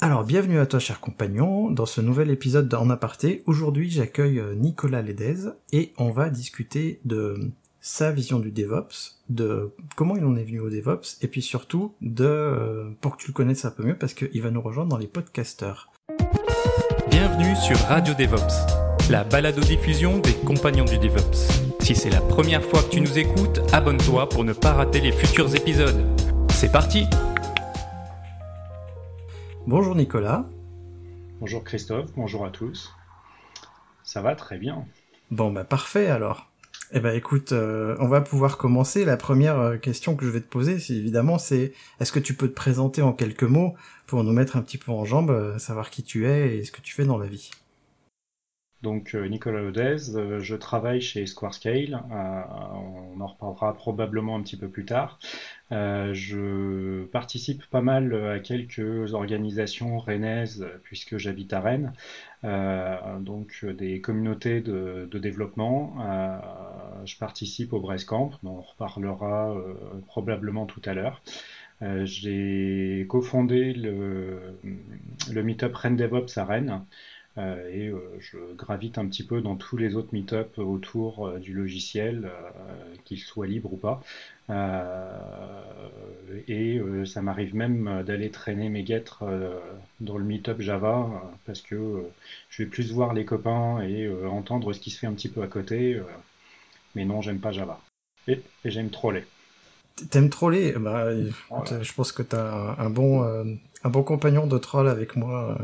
Alors, bienvenue à toi, cher compagnon, dans ce nouvel épisode d'En Aparté. Aujourd'hui, j'accueille euh, Nicolas Ledez et on va discuter de sa vision du DevOps, de comment il en est venu au DevOps, et puis surtout de euh, pour que tu le connaisses un peu mieux, parce qu'il va nous rejoindre dans les podcasters. Bienvenue sur Radio DevOps, la balado-diffusion des compagnons du DevOps. Si c'est la première fois que tu nous écoutes, abonne-toi pour ne pas rater les futurs épisodes. C'est parti Bonjour Nicolas. Bonjour Christophe, bonjour à tous. Ça va très bien. Bon bah parfait alors. Eh ben écoute, euh, on va pouvoir commencer. La première euh, question que je vais te poser, c'est évidemment, c'est est-ce que tu peux te présenter en quelques mots pour nous mettre un petit peu en jambes, euh, savoir qui tu es et ce que tu fais dans la vie? Donc Nicolas Odez, je travaille chez Squarescale, on en reparlera probablement un petit peu plus tard. je participe pas mal à quelques organisations rennaises puisque j'habite à Rennes, donc des communautés de, développement. je participe au Camp, dont on reparlera probablement tout à l'heure. J'ai cofondé le, le meetup Rennes DevOps à Rennes. Euh, et euh, je gravite un petit peu dans tous les autres meet-up autour euh, du logiciel, qu'il soit libre ou pas. et ça m'arrive même d'aller traîner mes guêtres dans le meet-up Java parce que je vais plus voir les copains et entendre ce qui se fait un petit peu à côté. mais non, j'aime pas Java. Et, j'aime troller. T'aimes troller? Bah, Je pense que t'as un, bon, un bon compagnon de troll avec moi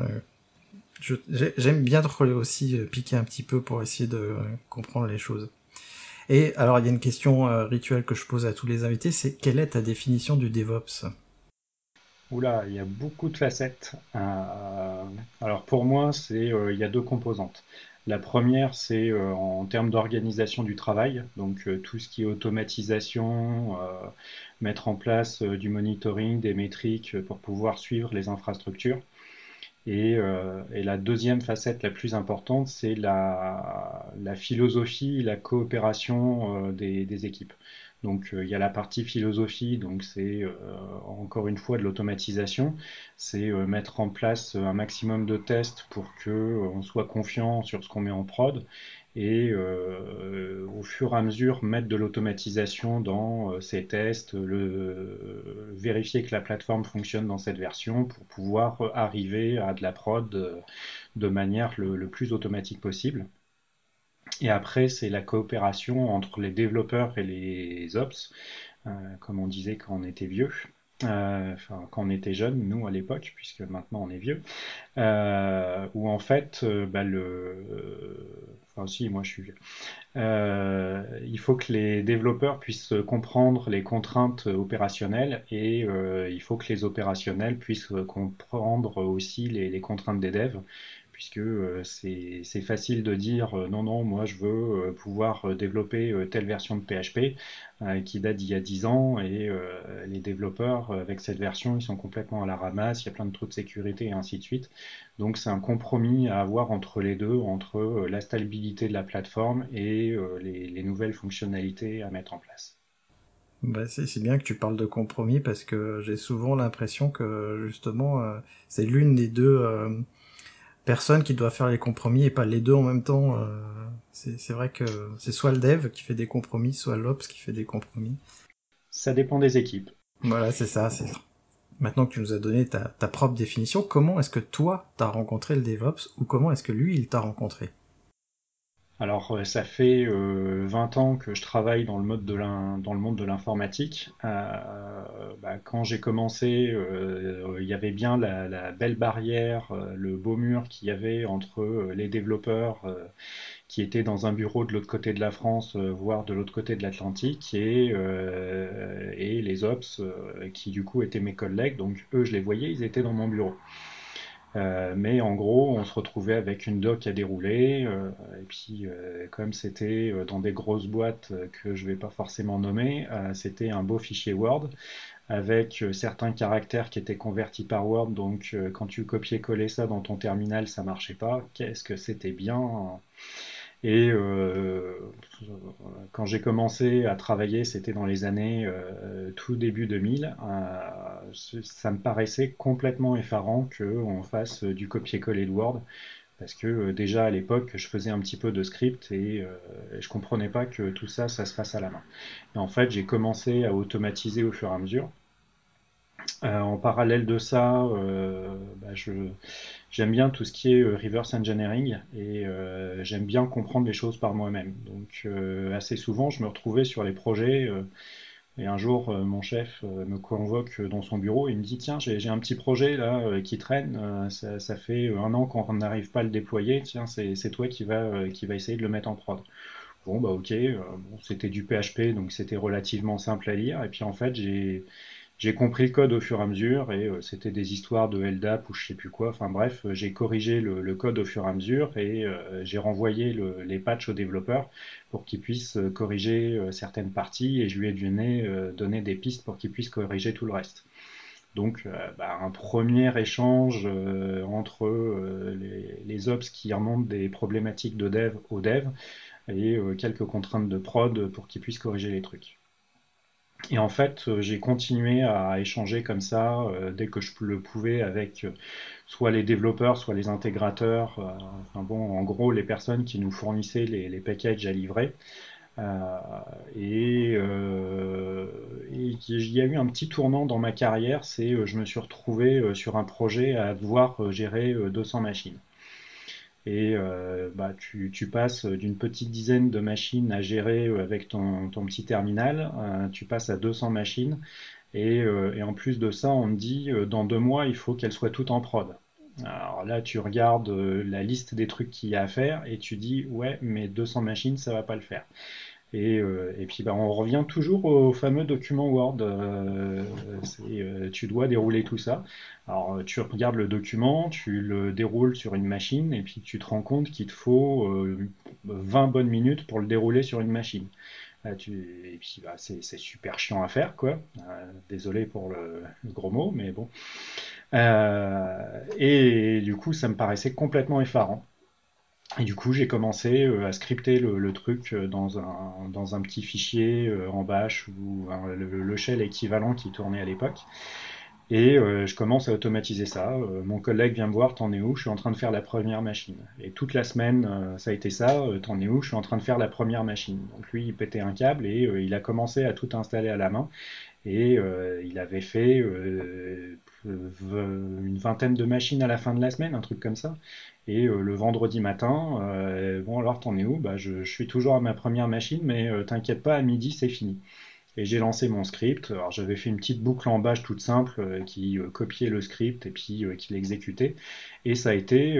j'aime bien aussi, euh, piquer un petit peu pour essayer de euh, comprendre les choses. Et alors, il y a une question euh, rituelle que je pose à tous les invités, c'est quelle est ta définition du DevOps? Oula, il y a beaucoup de facettes. alors pour moi, c'est il y a deux composantes. La première, c'est en termes d'organisation du travail, donc tout ce qui est automatisation, mettre en place du monitoring, des métriques pour pouvoir suivre les infrastructures. Euh, et, la deuxième facette la plus importante, c'est la, philosophie, la coopération euh, des, équipes. Donc euh, il y a la partie philosophie, donc c'est encore une fois de l'automatisation, c'est mettre en place un maximum de tests pour que on soit confiant sur ce qu'on met en prod et euh, au fur et à mesure mettre de l'automatisation dans euh, ces tests, le, vérifier que la plateforme fonctionne dans cette version pour pouvoir arriver à de la prod de, manière le, plus automatique possible. Et après, c'est la coopération entre les développeurs et les ops, euh, comme on disait quand on était vieux. Euh, quand on était jeune, nous à l'époque, puisque maintenant on est vieux, euh, où en fait, euh, bah, le, enfin si, moi je suis vieux, il faut que les développeurs puissent comprendre les contraintes opérationnelles et il faut que les opérationnels puissent comprendre aussi les contraintes des devs puisque euh, c'est facile de dire euh, non, non, moi je veux euh, pouvoir développer telle version de PHP qui date d'il y a 10 ans et les développeurs avec cette version ils sont complètement à la ramasse, il y a plein de trous de sécurité et ainsi de suite. Donc c'est un compromis à avoir entre les deux, entre la stabilité de la plateforme et les, nouvelles fonctionnalités à mettre en place. Bah c'est bien que tu parles de compromis parce que j'ai souvent l'impression que justement c'est l'une des deux personne qui doit faire les compromis et pas les deux en même temps. Euh, c'est vrai que c'est soit le dev qui fait des compromis, soit l'ops qui fait des compromis. Ça dépend des équipes. Voilà, c'est ça. C'est Maintenant que tu nous as donné ta, ta propre définition, comment est-ce que toi t'as rencontré le DevOps ou comment est-ce que lui il t'a rencontré? Alors, euh, ça fait 20 ans que je travaille dans le, mode de dans le monde de l'informatique. Bah, quand j'ai commencé, il y avait bien la, belle barrière, le beau mur qu'il y avait entre les développeurs qui étaient dans un bureau de l'autre côté de la France, voire de l'autre côté de l'Atlantique, et les ops qui du coup étaient mes collègues. Donc eux, je les voyais, ils étaient dans mon bureau. Euh, mais en gros, on se retrouvait avec une doc à dérouler. Euh, et puis, euh, comme c'était dans des grosses boîtes que je ne vais pas forcément nommer, c'était un beau fichier Word avec certains caractères qui étaient convertis par Word. Donc, quand tu copiais-collais ça dans ton terminal, ça marchait pas. Qu'est-ce que c'était bien et euh, quand j'ai commencé à travailler, c'était dans les années euh, tout début 2000, euh, ça me paraissait complètement effarant qu'on fasse du copier-coller de Word. Parce que déjà à l'époque, je faisais un petit peu de script et, je comprenais pas que tout ça, ça se fasse à la main. Et en fait, j'ai commencé à automatiser au fur et à mesure. Euh, en parallèle de ça, euh, bah, j'aime bien tout ce qui est euh, reverse engineering et j'aime bien comprendre les choses par moi-même. Donc assez souvent, je me retrouvais sur les projets et un jour, mon chef me convoque dans son bureau et me dit Tiens, j'ai un petit projet là qui traîne, ça, fait un an qu'on n'arrive pas à le déployer, tiens, c'est toi qui va, qui va essayer de le mettre en prod. Bon, bah ok, c'était du PHP, donc c'était relativement simple à lire. Et puis en fait, j'ai j'ai compris le code au fur et à mesure et euh, c'était des histoires de LDAP ou je sais plus quoi. Enfin bref, euh, j'ai corrigé le, code au fur et à mesure et euh, j'ai renvoyé les patchs aux développeurs pour qu'ils puissent corriger certaines parties et je lui ai donné, donné des pistes pour qu'ils puissent corriger tout le reste. Donc bah, un premier échange entre les, les, ops qui remontent des problématiques de dev aux dev et quelques contraintes de prod pour qu'ils puissent corriger les trucs. Et en fait, euh, j'ai continué à échanger comme ça euh, dès que je le pouvais avec euh, soit les développeurs, soit les intégrateurs, enfin bon, en gros les personnes qui nous fournissaient les, packages à livrer. et, il y a eu un petit tournant dans ma carrière, c'est je me suis retrouvé sur un projet à devoir gérer 200 machines. Et euh, bah, tu, passes d'une petite dizaine de machines à gérer euh, avec ton, petit terminal, euh, tu passes à 200 machines. Et, et, en plus de ça, on te dit, dans deux mois, il faut qu'elles soient toutes en prod. Alors là, tu regardes la liste des trucs qu'il y a à faire et tu dis, ouais, mais 200 machines, ça va pas le faire. Et, euh, et, puis bah, on revient toujours au fameux document Word. Euh, euh, tu dois dérouler tout ça. Alors tu regardes le document, tu le déroules sur une machine et puis tu te rends compte qu'il te faut 20 bonnes minutes pour le dérouler sur une machine. et puis bah, c'est super chiant à faire, quoi. désolé pour le, gros mot, mais bon. et du coup, ça me paraissait complètement effarant. Et du coup, j'ai commencé euh, à scripter le, truc euh, dans un, dans un petit fichier euh, en bash ou le, shell équivalent qui tournait à l'époque. Et je commence à automatiser ça. mon collègue vient me voir, t'en es où? Je suis en train de faire la première machine. Et toute la semaine, ça a été ça, t'en es où? Je suis en train de faire la première machine. Donc lui, il pétait un câble et il a commencé à tout installer à la main. Et il avait fait une vingtaine de machines à la fin de la semaine, un truc comme ça. Et euh, le vendredi matin, euh, bon alors t'en es où? Bah, je, suis toujours à ma première machine, mais euh, t'inquiète pas, à midi c'est fini. Et j'ai lancé mon script. Alors j'avais fait une petite boucle en bâche toute simple qui copiait le script et puis qui l'exécutait. Et ça a été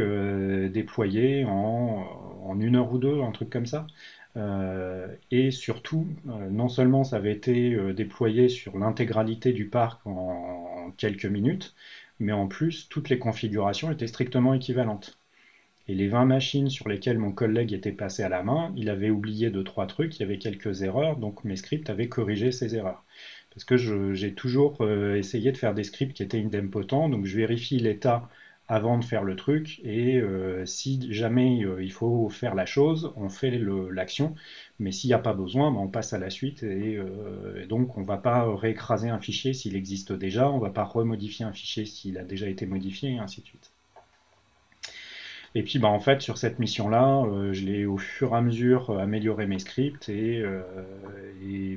déployé en, en, une heure ou deux, un truc comme ça. et surtout, non seulement ça avait été déployé sur l'intégralité du parc en quelques minutes, mais en plus toutes les configurations étaient strictement équivalentes. Et les 20 machines sur lesquelles mon collègue était passé à la main, il avait oublié deux, trois trucs, il y avait quelques erreurs, donc mes scripts avaient corrigé ces erreurs. Parce que j'ai toujours euh, essayé de faire des scripts qui étaient idempotents, donc je vérifie l'état avant de faire le truc, et euh, si jamais euh, il faut faire la chose, on fait l'action, mais s'il n'y a pas besoin, ben, on passe à la suite, et, et donc on ne va pas réécraser un fichier s'il existe déjà, on ne va pas remodifier un fichier s'il a déjà été modifié, et ainsi de suite. Et puis bah, en fait sur cette mission-là, euh, je l'ai au fur et à mesure euh, amélioré mes scripts et, euh,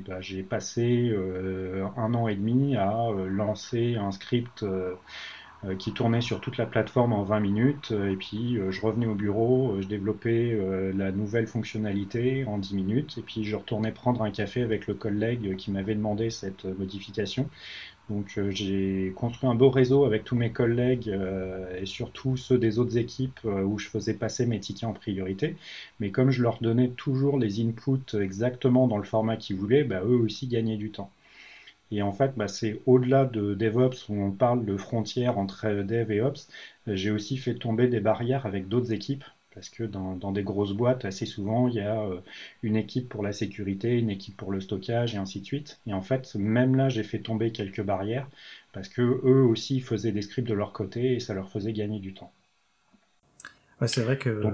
bah, j'ai passé un an et demi à lancer un script euh, qui tournait sur toute la plateforme en 20 minutes. Euh, et puis je revenais au bureau, je développais la nouvelle fonctionnalité en 10 minutes. Et puis je retournais prendre un café avec le collègue qui m'avait demandé cette modification. Donc j'ai construit un beau réseau avec tous mes collègues et surtout ceux des autres équipes où je faisais passer mes tickets en priorité. Mais comme je leur donnais toujours les inputs exactement dans le format qu'ils voulaient, bah, eux aussi gagnaient du temps. Et en fait, bah, c'est au-delà de DevOps où on parle de frontières entre Dev et Ops. J'ai aussi fait tomber des barrières avec d'autres équipes parce que dans, des grosses boîtes, assez souvent, il y a euh, une équipe pour la sécurité, une équipe pour le stockage et ainsi de suite. Et en fait, même là, j'ai fait tomber quelques barrières parce que eux aussi faisaient des scripts de leur côté et ça leur faisait gagner du temps. Ouais, c'est vrai que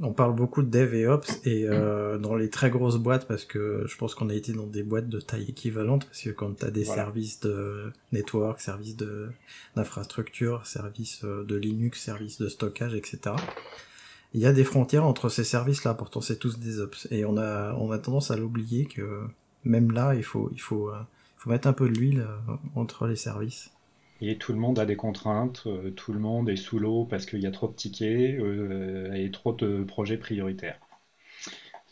on parle beaucoup de dev et ops et euh, dans les très grosses boîtes parce que je pense qu'on a été dans des boîtes de taille équivalente parce que quand tu as des services de network, services d'infrastructure, services euh, de Linux, services de stockage, etc. Il y a des frontières entre ces services-là. Pourtant, c'est tous des ops et on a on a tendance à l'oublier que même là, il faut il faut euh, faut mettre un peu de l'huile entre les services. Et tout le monde a des contraintes, euh, tout le monde est sous l'eau parce qu'il y a trop de tickets euh, et trop de projets prioritaires.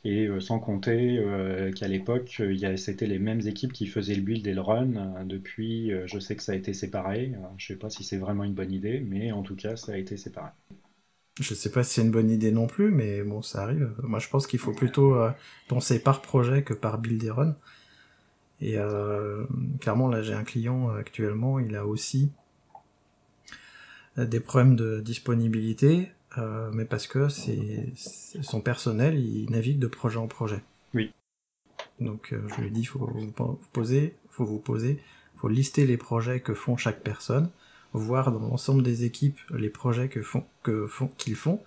Et euh, sans compter qu'à l'époque, c'était les mêmes équipes qui faisaient le build et le run. Depuis, je sais que ça a été séparé. je ne sais pas si c'est vraiment une bonne idée, mais en tout cas, ça a été séparé. Je ne sais pas si c'est une bonne idée non plus, mais bon, ça arrive. Moi, je pense qu'il faut plutôt penser par projet que par build et run. Et euh, clairement, là, j'ai un client euh, actuellement, il a aussi euh, des problèmes de disponibilité, euh, mais parce que c'est son personnel, il navigue de projet en projet. Oui. Donc euh, je lui dis, faut vous poser, faut vous poser, faut lister les projets que font chaque personne, voir dans l'ensemble des équipes les projets que font que font qu'ils font,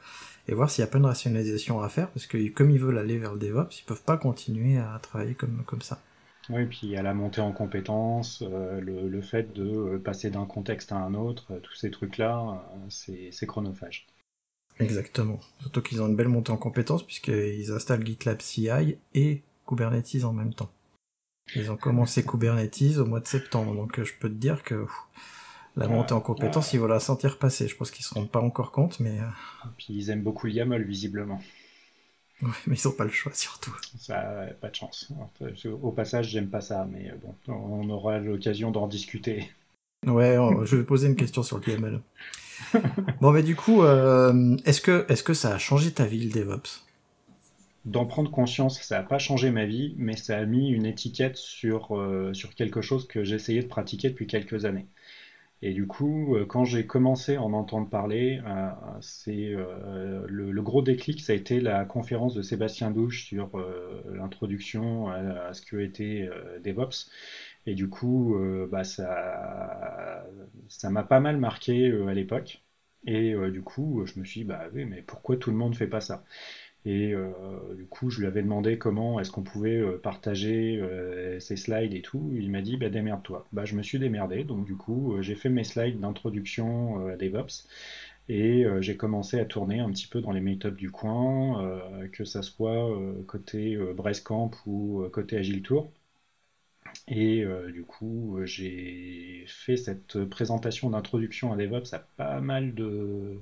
et voir s'il y a pas de rationalisation à faire, parce que comme ils veulent aller vers le DevOps, ils peuvent pas continuer à travailler comme comme ça. Oui, puis il y a la montée en compétences, euh, le, fait de euh, passer d'un contexte à un autre, euh, tous ces trucs-là, c'est chronophage. Exactement. Surtout qu'ils ont une belle montée en compétences puisqu'ils installent GitLab CI et Kubernetes en même temps. Ils ont commencé Kubernetes au mois de septembre, donc je peux te dire que la montée en compétences, ils vont la sentir passer. Je pense qu'ils se rendent pas encore compte, mais... Puis ils aiment beaucoup le YAML, visiblement. mais ils n'ont pas le choix surtout. Ça, pas de chance. Au passage, j'aime pas ça, mais euh, bon, on aura l'occasion d'en discuter. Ouais, je vais poser une question sur le YAML. bon, mais du coup, euh, est-ce que, est que ça a changé ta vie, le DevOps? D'en prendre conscience, ça n'a pas changé ma vie, mais ça a mis une étiquette sur, euh, sur quelque chose que j'essayais de pratiquer depuis quelques années. Et du coup, euh, quand j'ai commencé à en entendre parler, euh, c'est euh, le, gros déclic, ça a été la conférence de Sébastien Douche sur l'introduction à, ce que était DevOps. Et du coup, bah, ça, ça m'a pas mal marqué à l'époque. Et du coup, je me suis dit, bah oui, mais pourquoi tout le monde fait pas ça? Et euh, du coup, je lui avais demandé comment est-ce qu'on pouvait euh, partager euh, ses slides et tout. Il m'a dit, bah, démerde-toi. Bah, je me suis démerdé. Donc, du coup, j'ai fait mes slides d'introduction à DevOps. Et j'ai commencé à tourner un petit peu dans les meetups du coin, que ça soit côté Brescamp ou côté Agile Tour. Et du coup, j'ai fait cette présentation d'introduction à DevOps à pas mal de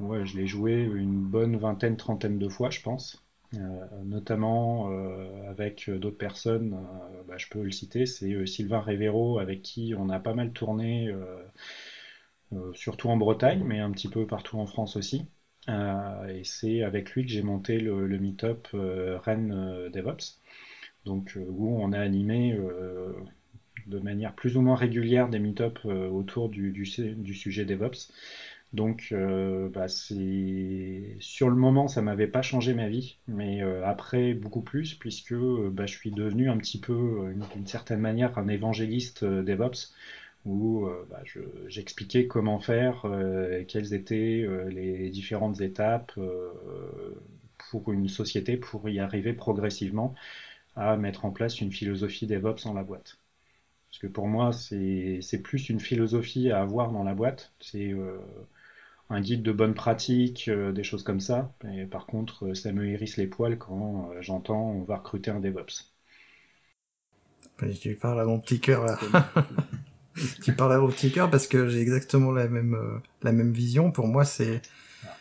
Je l'ai joué une bonne vingtaine, trentaine de fois, je pense. Euh, notamment euh, avec d'autres personnes, euh, bah, je peux le citer, c'est Sylvain Rivero avec qui on a pas mal tourné, surtout en Bretagne, mais un petit peu partout en France aussi. et c'est avec lui que j'ai monté le, meet-up Rennes DevOps, donc où on a animé de manière plus ou moins régulière des meet-up autour du sujet DevOps. Donc, euh, bah, c'est sur le moment, ça m'avait pas changé ma vie, mais euh, après beaucoup plus, puisque euh, bah, je suis devenu un petit peu, d'une certaine manière, un évangéliste DevOps, où bah, j'expliquais comment faire, quelles étaient les différentes étapes pour une société pour y arriver progressivement à mettre en place une philosophie DevOps dans la boîte. Parce que pour moi, c'est plus une philosophie à avoir dans la boîte. C'est un guide de bonne pratique, euh, des choses comme ça. Et par contre, euh, ça me hérisse les poils quand euh, j'entends on va recruter un DevOps. Tu parles à mon petit cœur là. qui parle à au petit cœur parce que j'ai exactement la même euh, la même vision. Pour moi, c'est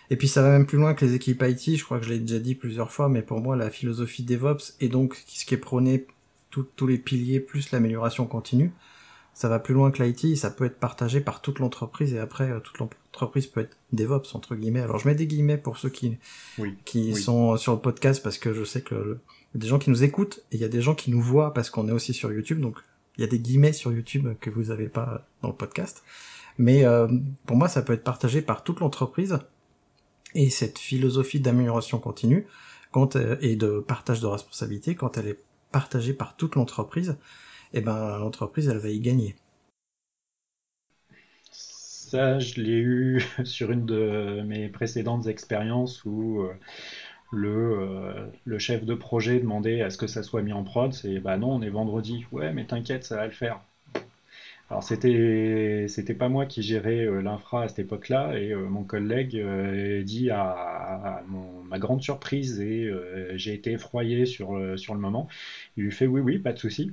et puis ça va même plus loin que les équipes IT. Je crois que je l'ai déjà dit plusieurs fois, mais pour moi, la philosophie DevOps et donc ce qui est prôné tous les piliers plus l'amélioration continue, ça va plus loin que l'IT. Ça peut être partagé par toute l'entreprise et après euh, toute l'entreprise peut être DevOps entre guillemets. Alors je mets des guillemets pour ceux qui qui sont sur le podcast parce que je sais que y a des gens qui nous écoutent et il y a des gens qui nous voient parce qu'on est aussi sur YouTube. Donc il y a des guillemets sur YouTube que vous n'avez pas dans le podcast. Mais euh, pour moi, ça peut être partagé par toute l'entreprise. Et cette philosophie d'amélioration continue quand, euh, et de partage de responsabilité, quand elle est partagée par toute l'entreprise, eh ben l'entreprise elle va y gagner. Ça, je l'ai eu sur une de mes précédentes expériences où euh, le, euh, le chef de projet demandait à ce que ça soit mis en prod, c'est bah non, on est vendredi. Ouais, mais t'inquiète, ça va le faire. Alors c'était c'était pas moi qui gérais euh, l'infra à cette époque-là et mon collègue dit à, ma grande surprise et j'ai été effroyé sur sur le moment. Il lui fait oui oui pas de souci.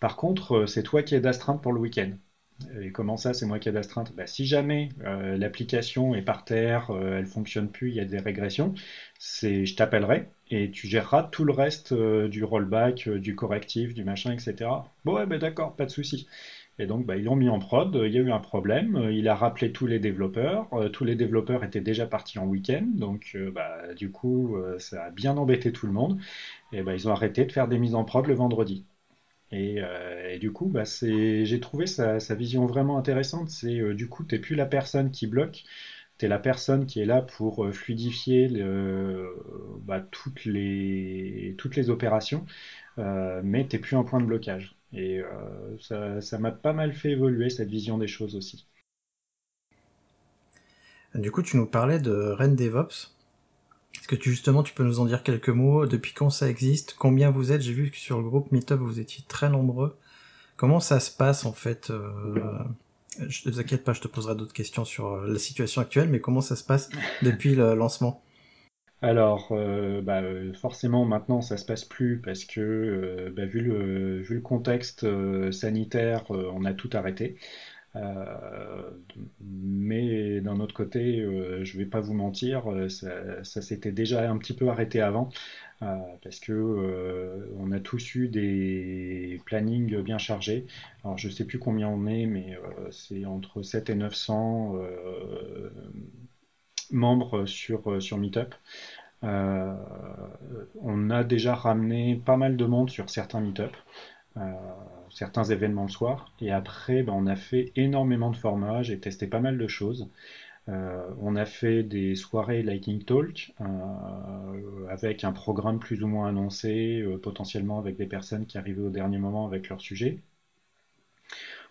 Par contre c'est toi qui es d'astreinte pour le week-end. Et comment ça, c'est moi qui ai d'astreinte? Bah, Si jamais euh, l'application est par terre, euh, elle fonctionne plus, il y a des régressions, c'est, je t'appellerai et tu géreras tout le reste euh, du rollback, du correctif, du machin, etc. Bon, ouais, bah, d'accord, pas de souci. Et donc, bah, ils l'ont mis en prod, il y a eu un problème, il a rappelé tous les développeurs, tous les développeurs étaient déjà partis en week-end, donc bah, du coup, ça a bien embêté tout le monde, et bah, ils ont arrêté de faire des mises en prod le vendredi. Euh, et, du coup, bah, j'ai trouvé sa, vision vraiment intéressante. C'est euh, du coup, tu n'es plus la personne qui bloque, tu es la personne qui est là pour euh, fluidifier bah, toutes, les, toutes les opérations, mais tu n'es plus un point de blocage. Et ça m'a pas mal fait évoluer cette vision des choses aussi. Du coup, tu nous parlais de Ren DevOps. Que tu, justement tu peux nous en dire quelques mots Depuis quand ça existe Combien vous êtes J'ai vu que sur le groupe Meetup vous étiez très nombreux. Comment ça se passe en fait euh, Je te inquiète pas, je te poserai d'autres questions sur euh, la situation actuelle, mais comment ça se passe depuis le lancement? Alors, euh, bah, forcément, maintenant, ça se passe plus parce que, bah, vu le contexte sanitaire, on a tout arrêté. Euh, mais d'un autre côté, euh, je vais pas vous mentir, euh, ça, s'était déjà un petit peu arrêté avant, parce que on a tous eu des plannings bien chargés. Alors je sais plus combien on est, mais c'est entre 7 et 900 membres sur, sur Meetup. on a déjà ramené pas mal de monde sur certains Meetup. Euh, certains événements le soir. Et après, ben, on a fait énormément de formats, j'ai testé pas mal de choses. Euh, on a fait des soirées Lightning Talk euh, avec un programme plus ou moins annoncé, potentiellement avec des personnes qui arrivaient au dernier moment avec leur sujet.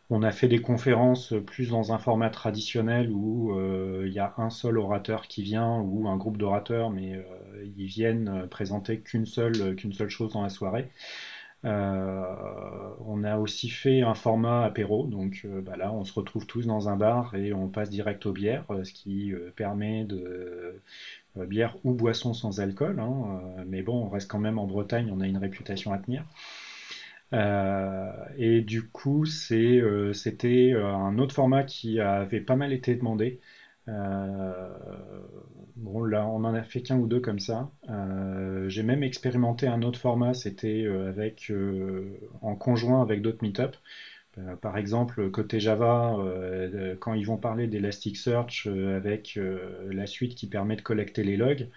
On a fait des conférences plus dans un format traditionnel où il y a un seul orateur qui vient ou un groupe d'orateurs, mais ils viennent présenter qu'une seule, qu'une seule chose dans la soirée. Euh, on a aussi fait un format apéro, donc euh, bah là on se retrouve tous dans un bar et on passe direct aux bières, euh, ce qui permet de bière ou boisson sans alcool. Hein, mais bon, on reste quand même en Bretagne, on a une réputation à tenir. et du coup, c'était un autre format qui avait pas mal été demandé. Euh, bon, là, on en a fait qu'un ou deux comme ça. Euh, j'ai même expérimenté un autre format, c'était euh, avec en conjoint avec d'autres meetup. par exemple, côté Java, quand ils vont parler d'Elasticsearch avec la suite qui permet de collecter les logs,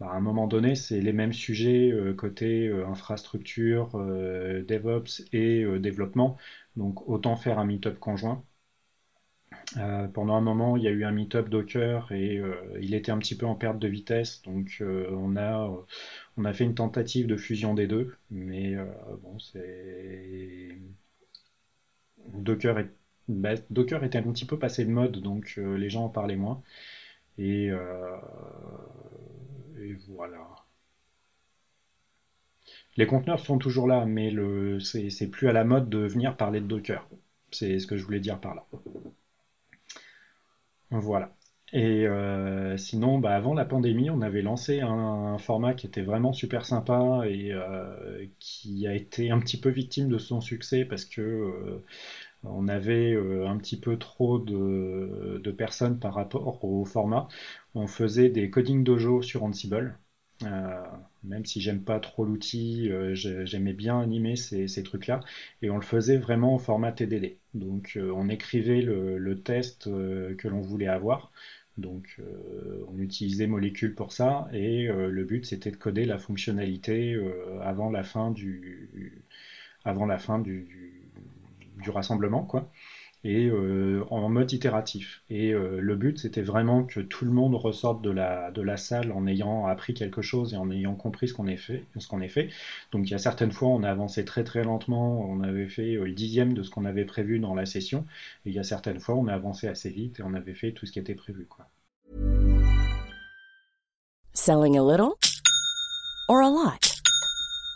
bah, à un moment donné, c'est les mêmes sujets côté infrastructure, DevOps et développement. Donc autant faire un meetup conjoint. Euh, pendant un moment, il y a eu un meet-up Docker et euh, il était un petit peu en perte de vitesse, donc euh, on, a, fait une tentative de fusion des deux, mais bon, c'est. Docker, est... Bah, Docker était un petit peu passé de mode, donc les gens en parlaient moins. Et, voilà. Les conteneurs sont toujours là, mais c'est plus à la mode de venir parler de Docker. C'est ce que je voulais dire par là. Voilà. Et euh, sinon, bah, avant la pandémie, on avait lancé un, format qui était vraiment super sympa et euh, qui a été un petit peu victime de son succès parce que euh, on avait un petit peu trop de, personnes par rapport au format. On faisait des coding dojo sur Ansible. Euh, même si j'aime pas trop l'outil, euh, j'aimais bien animer ces, trucs-là. Et on le faisait vraiment au format TDD. Donc euh, on écrivait le, test que l'on voulait avoir. Donc on utilisait Molécule pour ça. Et le but c'était de coder la fonctionnalité avant la fin du, avant la fin du, du rassemblement. quoi et euh, en mode itératif. Et euh, le but, c'était vraiment que tout le monde ressorte de la, de la salle en ayant appris quelque chose et en ayant compris ce qu'on a fait. Ce qu'on fait. Donc il y a certaines fois, on a avancé très très lentement, on avait fait euh, le dixième de ce qu'on avait prévu dans la session, et il y a certaines fois, on a avancé assez vite et on avait fait tout ce qui était prévu. Selling a little or a lot?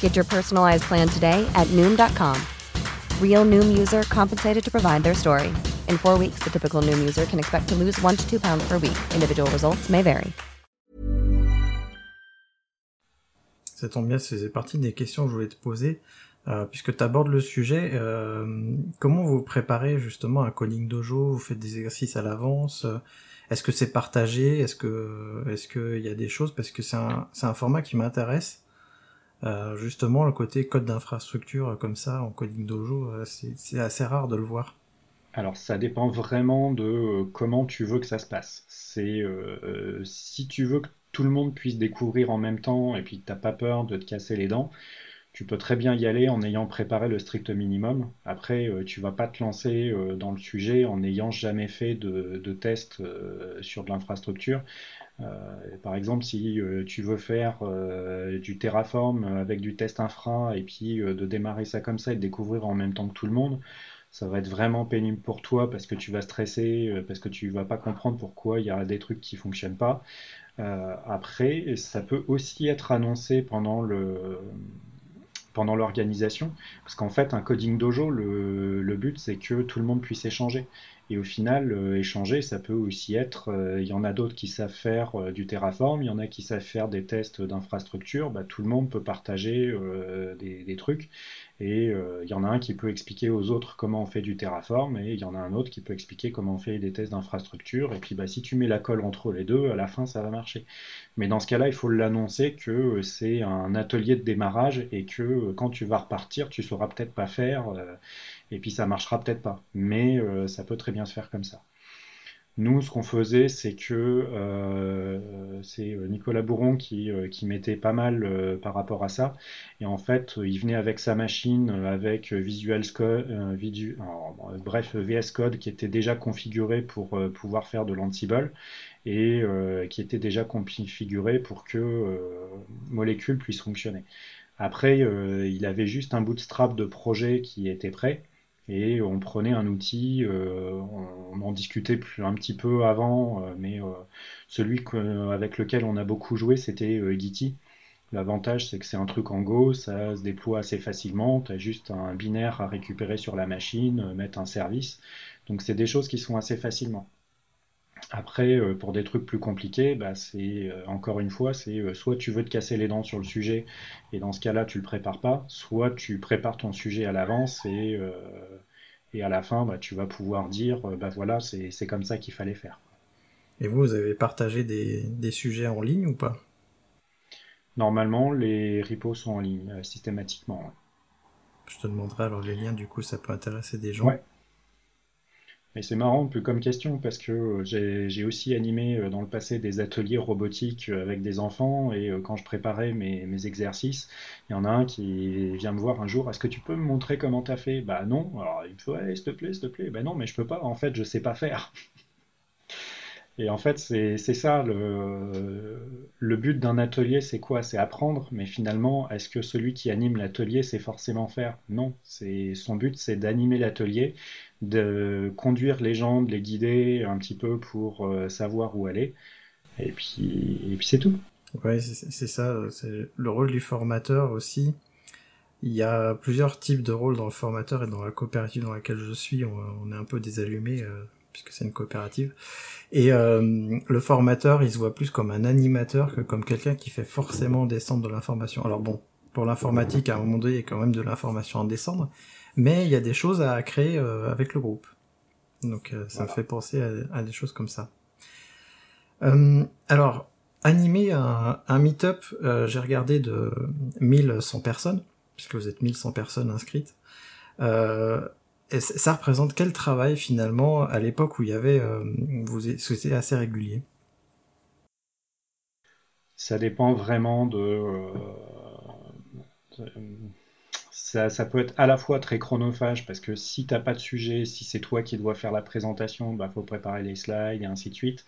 Get your personalized plan today at noom.com. Real noom user compensated to provide their story. In four weeks, the typical noom user can expect to lose one to two pounds per week. Individual results may vary. Ça tombe bien, ça faisait partie des questions que je voulais te poser. Euh, puisque tu abordes le sujet, euh, comment vous préparez justement un coding dojo? Vous faites des exercices à l'avance? Est-ce que c'est partagé? Est-ce est-ce qu'il y a des choses? Parce que c'est un, c'est un format qui m'intéresse. Euh, justement, le côté code d'infrastructure comme ça en coding dojo, euh, c'est assez rare de le voir. Alors ça dépend vraiment de euh, comment tu veux que ça se passe. C'est si tu veux que tout le monde puisse découvrir en même temps et puis que t'as pas peur de te casser les dents, tu peux très bien y aller en ayant préparé le strict minimum. Après, tu vas pas te lancer dans le sujet en n'ayant jamais fait de, de test sur de l'infrastructure. Euh, par exemple, si euh, tu veux faire euh, du Terraform avec du test infra et puis de démarrer ça comme ça et de découvrir en même temps que tout le monde, ça va être vraiment pénible pour toi parce que tu vas stresser, parce que tu vas pas comprendre pourquoi il y a des trucs qui fonctionnent pas. après, ça peut aussi être annoncé pendant le pendant l'organisation, parce qu'en fait, un coding dojo, le, le but c'est que tout le monde puisse échanger. Et au final, euh, échanger, ça peut aussi être, euh, il y en a d'autres qui savent faire euh, du Terraform, il y en a qui savent faire des tests d'infrastructure, bah, tout le monde peut partager des, des, trucs. Et il y en a un qui peut expliquer aux autres comment on fait du Terraform, et il y en a un autre qui peut expliquer comment on fait des tests d'infrastructure. Et puis bah, si tu mets la colle entre les deux, à la fin, ça va marcher. Mais dans ce cas-là, il faut l'annoncer que c'est un atelier de démarrage et que quand tu vas repartir, tu sauras peut-être pas faire et puis ça marchera peut-être pas. Mais euh, ça peut très bien se faire comme ça. Nous, ce qu'on faisait, c'est que euh, c'est euh, Nicolas Bourron qui, qui mettait pas mal par rapport à ça. Et en fait, il venait avec sa machine, avec Visual Code, bref, VS Code qui était déjà configuré pour pouvoir faire de l'Ansible et qui était déjà configuré pour que Molecule puisse fonctionner. Après, il avait juste un bootstrap de projet qui était prêt et on prenait un outil, euh, on, en discutait un petit peu avant, euh, mais euh, celui avec lequel on a beaucoup joué, c'était Gitty. L'avantage, c'est que c'est un truc en Go, ça se déploie assez facilement, tu as juste un binaire à récupérer sur la machine, mettre un service. Donc c'est des choses qui sont assez facilement. Après, euh, pour des trucs plus compliqués, bah, c'est euh, encore une fois, c'est euh, soit tu veux te casser les dents sur le sujet et dans ce cas-là, tu le prépares pas, soit tu prépares ton sujet à l'avance et, et à la fin, bah, tu vas pouvoir dire, bah voilà, c'est comme ça qu'il fallait faire. Et vous, vous avez partagé des, des sujets en ligne ou pas? Normalement, les repos sont en ligne systématiquement. Je te demanderai alors les liens, du coup, ça peut intéresser des gens. Et c'est marrant plus comme question parce que euh, j'ai aussi animé euh, dans le passé des ateliers robotiques euh, avec des enfants et quand je préparais mes, exercices, il y en a un qui vient me voir un jour, est-ce que tu peux me montrer comment tu as fait? Bah non, alors il me fait, ouais, s'il te plaît, s'il te plaît, bah non, mais je peux pas, en fait, je sais pas faire. Et en fait, c'est ça, le, le but d'un atelier, c'est quoi? C'est apprendre, mais finalement, est-ce que celui qui anime l'atelier, c'est forcément faire? Non, son but, c'est d'animer l'atelier, de conduire les gens, de les guider un petit peu pour euh, savoir où aller. Et puis, et puis c'est tout. Oui, c'est ça, c'est le rôle du formateur aussi. Il y a plusieurs types de rôles dans le formateur et dans la coopérative dans laquelle je suis, on, est un peu désallumé euh, puisque c'est une coopérative. Et euh, le formateur, il se voit plus comme un animateur que comme quelqu'un qui fait forcément descendre de l'information. Alors bon, pour l'informatique, à un moment donné, il y a quand même de l'information à descendre, mais il y a des choses à créer euh, avec le groupe. Donc euh, ça me fait penser à, des choses comme ça. Euh, alors, animer un, un meet-up, j'ai regardé de 1100 personnes, puisque vous êtes 1100 personnes inscrites. Et ça représente quel travail finalement à l'époque où il y avait, vous c'était assez régulier? Ça dépend vraiment de ça, peut être à la fois très chronophage parce que si t'as pas de sujet, si c'est toi qui dois faire la présentation, bah faut préparer les slides et ainsi de suite.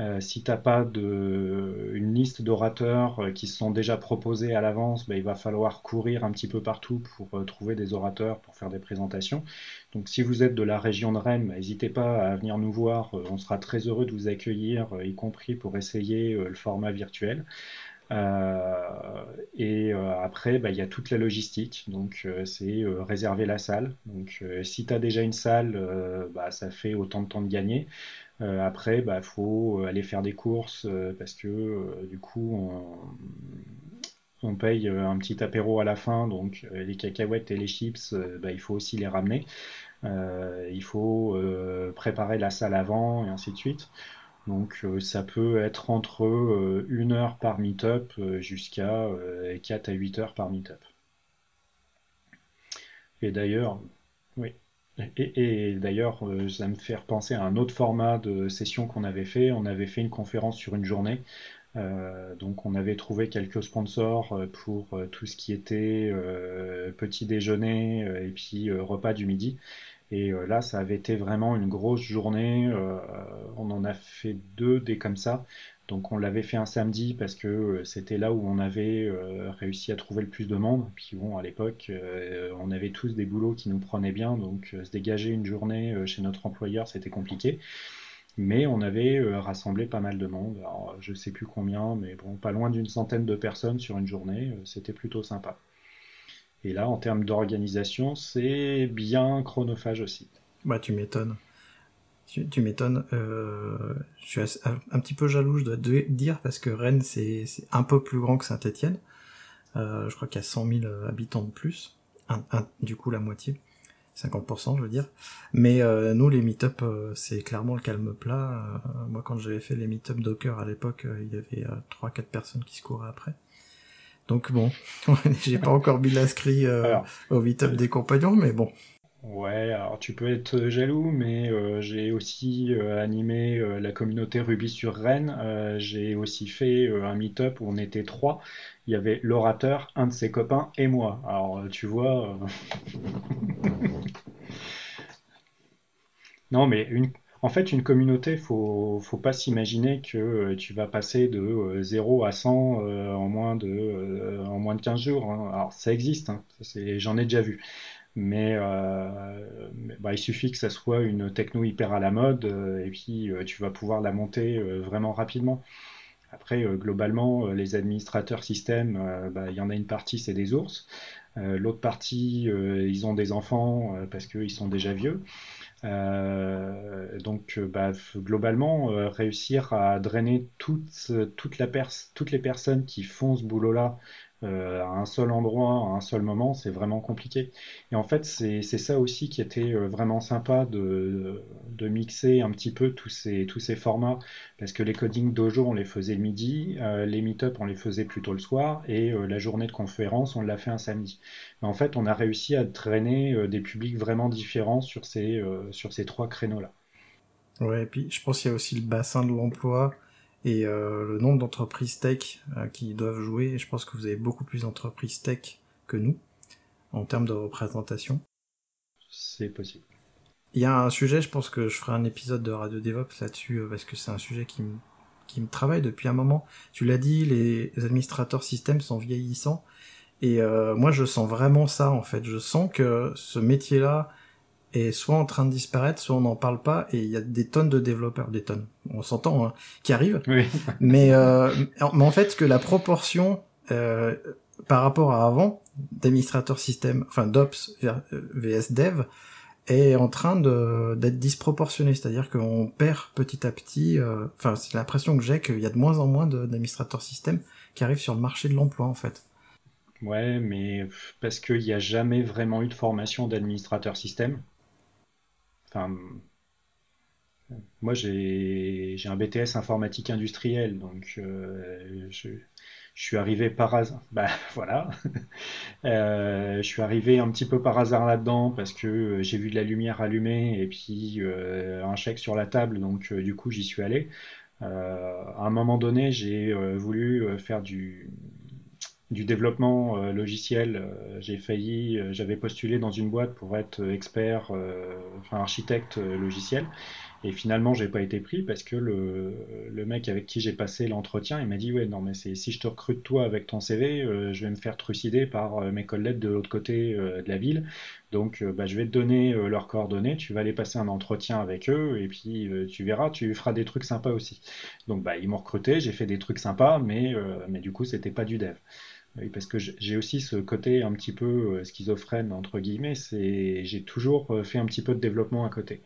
Euh, si t'as pas de une liste d'orateurs euh, qui se sont déjà proposés à l'avance, bah, il va falloir courir un petit peu partout pour euh, trouver des orateurs pour faire des présentations. Donc si vous êtes de la région de Rennes, bah, n'hésitez pas à venir nous voir. on sera très heureux de vous accueillir, y compris pour essayer le format virtuel. Euh, et euh, après, bah, il y a toute la logistique. Donc, euh, c'est réserver la salle. Donc, si tu as déjà une salle, bah, ça fait autant de temps de gagner. après, il bah, faut aller faire des courses parce que du coup, on, paye un petit apéro à la fin. Donc, les cacahuètes et les chips, il faut aussi les ramener. il faut préparer la salle avant et ainsi de suite. Donc euh, ça peut être entre euh, une heure par meet-up euh, jusqu'à 4 à 8 heures par meet-up. Et d'ailleurs, oui. Et, d'ailleurs, ça me fait penser à un autre format de session qu'on avait fait. On avait fait une conférence sur une journée. donc on avait trouvé quelques sponsors pour tout ce qui était petit déjeuner et puis repas du midi. Et euh, là, ça avait été vraiment une grosse journée. Euh, on en a fait deux des comme ça. Donc on l'avait fait un samedi parce que euh, c'était là où on avait réussi à trouver le plus de monde. Puis bon, à l'époque, on avait tous des boulots qui nous prenaient bien, donc se dégager une journée chez notre employeur, c'était compliqué. Mais on avait rassemblé pas mal de monde. Alors, je sais plus combien, mais bon, pas loin d'une centaine de personnes sur une journée. C'était plutôt sympa. Et là, en termes d'organisation, c'est bien chronophage aussi. Bah, tu m'étonnes. Tu, m'étonnes. Euh, je suis un petit peu jaloux, je dois dire, parce que Rennes, c'est un peu plus grand que Saint-Etienne. Euh, je crois qu'il y a 100 000 habitants de plus. du coup, la moitié. 50%, je veux dire. Mais euh, nous, les meet-up, c'est clairement le calme plat. moi, quand j'avais fait les meet-up Docker à l'époque, il y avait 3-4 personnes qui se couraient après. Donc bon, j'ai pas encore mis l'inscrit euh, au meet-up des compagnons, mais bon. Ouais, alors tu peux être jaloux, mais euh, j'ai aussi euh, animé la communauté Ruby sur Rennes. j'ai aussi fait un meet-up où on était trois. Il y avait l'orateur, un de ses copains et moi. Alors tu vois. non, mais une, en fait, une communauté, faut, faut pas s'imaginer que euh, tu vas passer de 0 euh, à 100 euh, en, moins de, en moins de 15 jours. Hein. Alors, ça existe, hein. j'en ai déjà vu. Mais, bah, il suffit que ça soit une techno hyper à la mode et puis tu vas pouvoir la monter vraiment rapidement. Après, globalement, les administrateurs système, bah, il y en a une partie, c'est des ours. L'autre partie, ils ont des enfants parce qu'ils sont déjà vieux. Euh, donc, euh, bah, globalement, euh, réussir à drainer toute, toute toutes les personnes qui font ce boulot-là euh, à un seul endroit, à un seul moment, c'est vraiment compliqué. Et en fait, c'est ça aussi qui était euh, vraiment sympa de, de mixer un petit peu tous ces, tous ces formats, parce que les codings dojo, on les faisait le midi, euh, les meet-up, on les faisait plutôt le soir, et la journée de conférence, on l'a fait un samedi. Mais en fait, on a réussi à traîner des publics vraiment différents sur ces, sur ces trois créneaux-là. Ouais, et puis je pense qu'il y a aussi le bassin de l'emploi et euh, le nombre d'entreprises tech euh, qui doivent jouer. Je pense que vous avez beaucoup plus d'entreprises tech que nous en termes de représentation. C'est possible. Il y a un sujet, je pense que je ferai un épisode de Radio DevOps là-dessus euh, parce que c'est un sujet qui me qui me travaille depuis un moment. Tu l'as dit, les administrateurs système sont vieillissants et euh, moi je sens vraiment ça en fait. Je sens que ce métier-là est soit en train de disparaître, soit on n'en parle pas et il y a des tonnes de développeurs, des tonnes, on s'entend, hein, qui arrivent. Oui. mais, euh, mais en fait que la proportion euh, par rapport à avant d'administrateurs système, enfin d'ops vs dev, est en train de d'être disproportionné, c'est-à-dire qu'on perd petit à petit. euh, Enfin, c'est l'impression que j'ai qu'il y a de moins en moins d'administrateurs système qui arrivent sur le marché de l'emploi en fait. Ouais, mais parce qu'il n'y a jamais vraiment eu de formation d'administrateur système. Enfin, moi j'ai un BTS informatique industrielle, donc euh, je, suis arrivé par hasard. Bah voilà. Euh, je suis arrivé un petit peu par hasard là-dedans parce que euh, j'ai vu de la lumière allumée et puis un chèque sur la table, donc du coup j'y suis allé. À un moment donné, j'ai voulu faire du, du développement euh, logiciel. Euh, j'ai failli, euh, j'avais postulé dans une boîte pour être expert, enfin architecte logiciel. Et finalement, j'ai pas été pris parce que le, le mec avec qui j'ai passé l'entretien, il m'a dit ouais non mais c'est si je te recrute toi avec ton CV, euh, je vais me faire trucider par euh, mes collègues de l'autre côté euh, de la ville. Donc euh, bah, je vais te donner euh, leurs coordonnées, tu vas aller passer un entretien avec eux et puis tu verras, tu feras des trucs sympas aussi. Donc bah ils m'ont recruté, j'ai fait des trucs sympas, mais mais du coup c'était pas du dev. Oui, parce que j'ai aussi ce côté un petit peu schizophrène entre guillemets, c'est j'ai toujours fait un petit peu de développement à côté.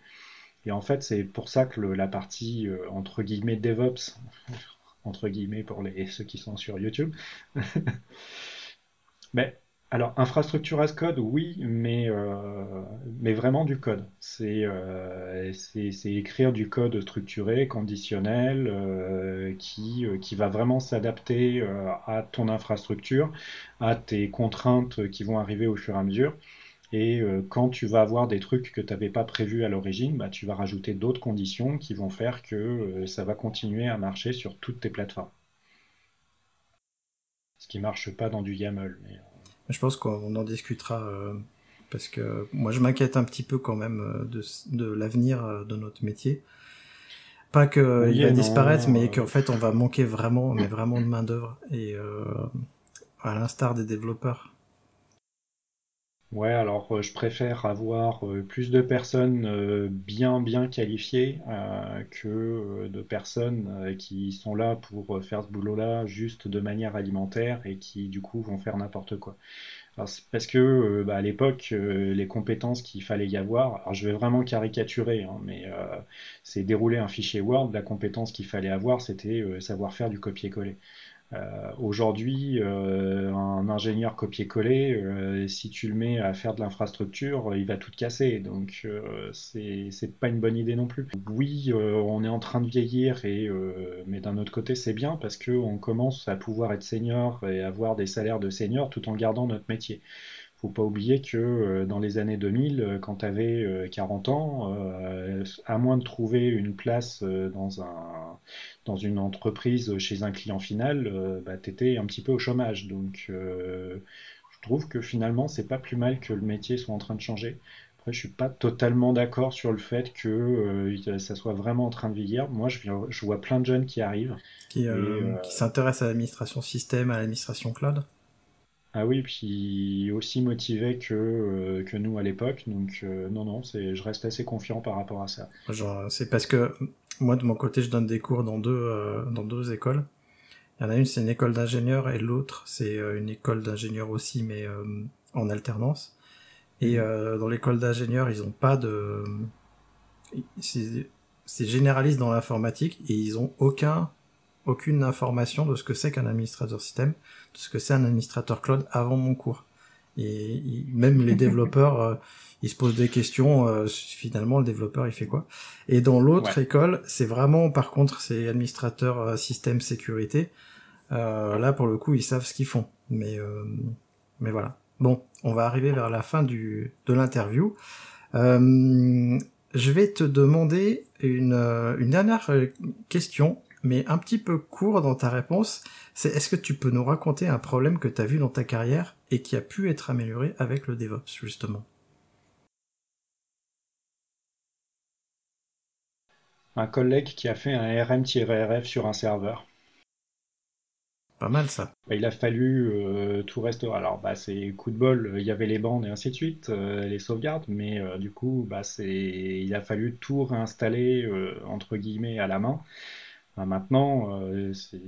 Et en fait, c'est pour ça que la partie euh, entre guillemets DevOps, entre guillemets pour les ceux qui sont sur YouTube, mais alors infrastructure as code, oui, mais euh, vraiment du code. C'est euh, c'est écrire du code structuré, conditionnel, qui va vraiment s'adapter à ton infrastructure, à tes contraintes qui vont arriver au fur et à mesure. Et euh, quand tu vas avoir des trucs que tu n'avais pas prévus à l'origine, bah, tu vas rajouter d'autres conditions qui vont faire que euh, ça va continuer à marcher sur toutes tes plateformes. Ce qui marche pas dans du YAML. Mais... euh, Je pense qu'on en discutera parce que moi je m'inquiète un petit peu quand même de, de l'avenir de notre métier. Pas qu'il Oui va non, disparaître, mais qu'en fait on va manquer vraiment, mais vraiment de main d'œuvre et euh, à l'instar des développeurs. Ouais, alors euh, je préfère avoir euh, plus de personnes euh, bien bien qualifiées euh, que euh, de personnes euh, qui sont là pour euh, faire ce boulot-là juste de manière alimentaire et qui du coup vont faire n'importe quoi. Alors, c'est parce que euh, bah, à l'époque, euh, les compétences qu'il fallait y avoir, alors je vais vraiment caricaturer, hein, mais euh, c'est dérouler un fichier Word, la compétence qu'il fallait avoir, c'était euh, savoir faire du copier-coller. Euh, aujourd'hui, euh, un ingénieur copier-coller, euh, si tu le mets à faire de l'infrastructure, il va tout casser. Donc, euh, c'est pas une bonne idée non plus. Oui, euh, on est en train de vieillir, et, mais d'un autre côté, c'est bien parce que on commence à pouvoir être senior et avoir des salaires de senior tout en gardant notre métier. Faut pas oublier que euh, dans les années 2000, euh, quand tu avais 40 ans, euh, à moins de trouver une place dans un, dans une entreprise chez un client final, bah, tu étais un petit peu au chômage. Donc, je trouve que finalement, c'est pas plus mal que le métier soit en train de changer. Après, je suis pas totalement d'accord sur le fait que ça soit vraiment en train de vieillir. Moi, je, vois plein de jeunes qui arrivent. Qui s'intéressent à l'administration système, à l'administration cloud. Ah oui, puis aussi motivés que, euh, que nous à l'époque. Donc, euh, non, non, c'est, je reste assez confiant par rapport à ça. Genre, c'est parce que moi de mon côté je donne des cours dans deux euh, dans deux écoles. Il y en a une c'est une école d'ingénieur et l'autre c'est une école d'ingénieur aussi mais en alternance. Et euh, dans l'école d'ingénieur ils ont pas de c'est c'est généraliste dans l'informatique et ils ont aucun aucune information de ce que c'est qu'un administrateur système, de ce que c'est un administrateur cloud avant mon cours. Et même les développeurs, euh, ils se posent des questions. euh, finalement, le développeur, il fait quoi? Et dans l'autre Ouais. école, c'est vraiment, par contre, c'est administrateur euh, système sécurité. Euh, là, pour le coup, ils savent ce qu'ils font. Mais, euh, mais voilà. Bon, on va arriver vers la fin du de l'interview. Euh, je vais te demander une, une dernière question, mais un petit peu court dans ta réponse. C'est est-ce que tu peux nous raconter un problème que tu as vu dans ta carrière et qui a pu être amélioré avec le DevOps, justement? Un collègue qui a fait un RM-RF sur un serveur. Pas mal ça. Bah, il a fallu euh, tout restaurer. Alors, bah, c'est coup de bol, il y avait les bandes et ainsi de suite, euh, les sauvegardes, mais euh, du coup, bah, il a fallu tout réinstaller entre guillemets à la main. Bah, maintenant, c'est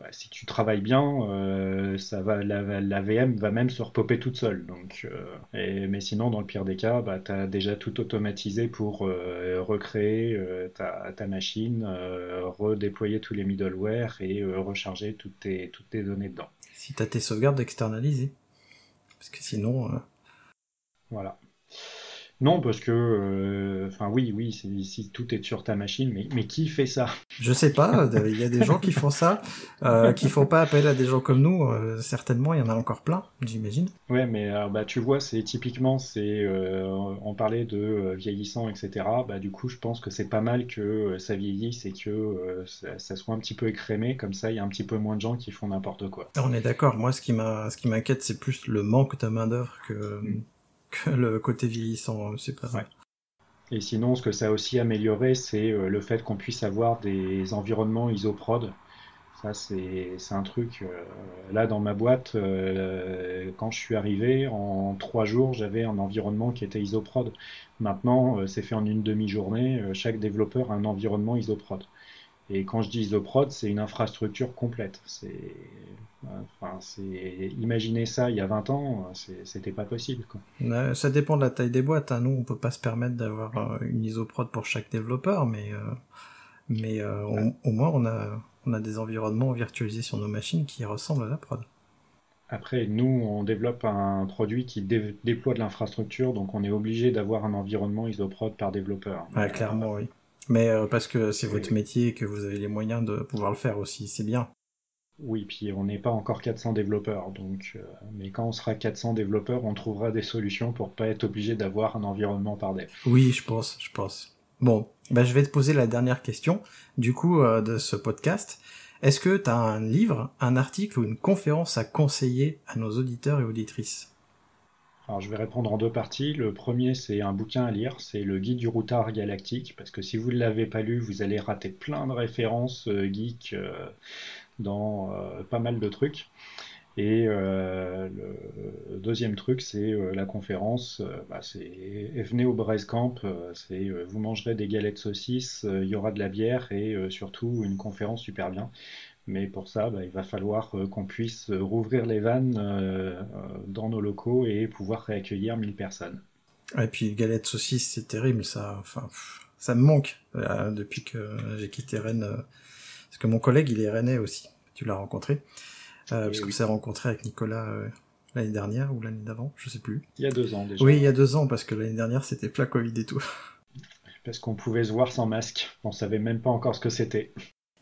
bah, si tu travailles bien, euh, ça va, la, VM va même se repopper toute seule. Donc, euh, mais sinon, dans le pire des cas, bah, tu as déjà tout automatisé pour euh, recréer ta, machine, redéployer tous les middleware et recharger toutes tes, toutes tes données dedans. Si tu as tes sauvegardes externalisées. Parce que sinon. Voilà. Non, parce que, euh, enfin oui, oui, si tout est sur ta machine, mais, mais qui fait ça? Je sais pas, il y a des gens qui font ça, euh, qui font pas appel à des gens comme nous, euh, certainement, il y en a encore plein, j'imagine. Ouais, mais bah, tu vois, c'est typiquement, c'est, on parlait de vieillissant, etc. Bah, du coup, je pense que c'est pas mal que ça vieillisse et que ça, soit un petit peu écrémé, comme ça, il y a un petit peu moins de gens qui font n'importe quoi. On est d'accord, moi, ce qui m'inquiète, c'est plus le manque de main-d'œuvre que. Mm le côté vieillissant, c'est pas vrai. Et sinon, ce que ça a aussi amélioré, c'est euh, le fait qu'on puisse avoir des environnements isoprod. Ça, c'est un truc. Euh, là, dans ma boîte, euh, quand je suis arrivé, en trois jours, j'avais un environnement qui était isoprod. Maintenant, c'est fait en une demi-journée. chaque développeur a un environnement isoprod. Et quand je dis isoprod, c'est une infrastructure complète. C'est, enfin, imaginer ça il y a 20 ans, c'était pas possible. Quoi. Ça dépend de la taille des boîtes. Hein. Nous, on peut pas se permettre d'avoir euh, une isoprod pour chaque développeur, mais, euh, mais euh, au, moins on a, on a des environnements virtualisés sur nos machines qui ressemblent à la prod. Après, nous, on développe un produit qui déploie de l'infrastructure, donc on est obligé d'avoir un environnement isoprod par développeur. Ouais, clairement, oui. Mais euh, parce que c'est votre métier et que vous avez les moyens de pouvoir le faire aussi, c'est bien. Oui, puis on n'est pas encore 400 développeurs, donc euh, mais quand on sera 400 développeurs, on trouvera des solutions pour pas être obligé d'avoir un environnement par dev. Oui, je pense, je pense. Bon, bah, je vais te poser la dernière question du coup euh, de ce podcast. Est-ce que tu as un livre, un article ou une conférence à conseiller à nos auditeurs et auditrices? Alors, je vais répondre en deux parties. Le premier, c'est un bouquin à lire, c'est le guide du routard galactique, parce que si vous ne l'avez pas lu, vous allez rater plein de références euh, geeks euh, dans euh, pas mal de trucs. Et le deuxième truc, c'est la conférence. Bah, c'est venez au Braise Camp. c'est vous mangerez des galettes saucisses, il y aura de la bière et surtout une conférence super bien. Mais pour ça, bah, il va falloir euh, qu'on puisse euh, rouvrir les vannes euh, dans nos locaux et pouvoir réaccueillir 1000 personnes. Et puis galette saucisse, c'est terrible, ça. Enfin, ça me manque depuis que j'ai quitté Rennes. parce que mon collègue, il est rennais aussi. Tu l'as rencontré. parce qu'on s'est rencontré avec Nicolas l'année dernière ou l'année d'avant, je sais plus. Il y a deux ans déjà. Oui, il y a deux ans, parce que l'année dernière, c'était plat Covid et tout. Parce qu'on pouvait se voir sans masque. On savait même pas encore ce que c'était.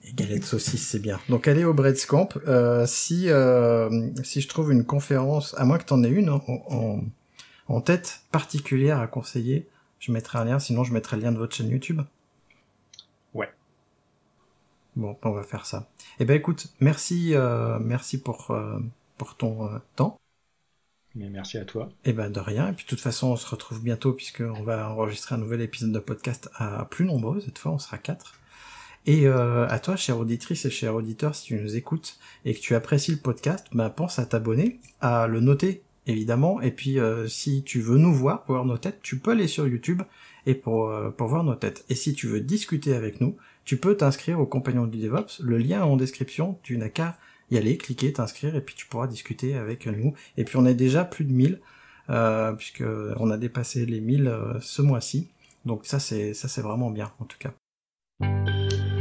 Et galette saucisse, c'est bien. Donc allez au Breadscamp. Euh, si euh, si je trouve une conférence, à moins que tu en aies une en, en, tête particulière à conseiller, je mettrai un lien. Sinon, je mettrai le lien de votre chaîne YouTube. Ouais. Bon, on va faire ça. Eh ben écoute, merci euh, merci pour euh, pour ton temps. Mais merci à toi. Eh ben de rien. Et puis de toute façon, on se retrouve bientôt puisqu'on va enregistrer un nouvel épisode de podcast à plus nombreux. Cette fois, on sera quatre. Et euh, à toi, chère auditrice et cher auditeur, si tu nous écoutes et que tu apprécies le podcast, bah, pense à t'abonner, à le noter évidemment. Et puis euh, si tu veux nous voir, pour voir nos têtes, tu peux aller sur YouTube et pour, euh, pour voir nos têtes. Et si tu veux discuter avec nous, tu peux t'inscrire au compagnon du DevOps. Le lien est en description, tu n'as qu'à y aller, cliquer, t'inscrire et puis tu pourras discuter avec nous. Et puis on est déjà plus de 1000 euh, puisque on a dépassé les 1000 ce mois-ci. Donc ça c'est ça c'est vraiment bien en tout cas.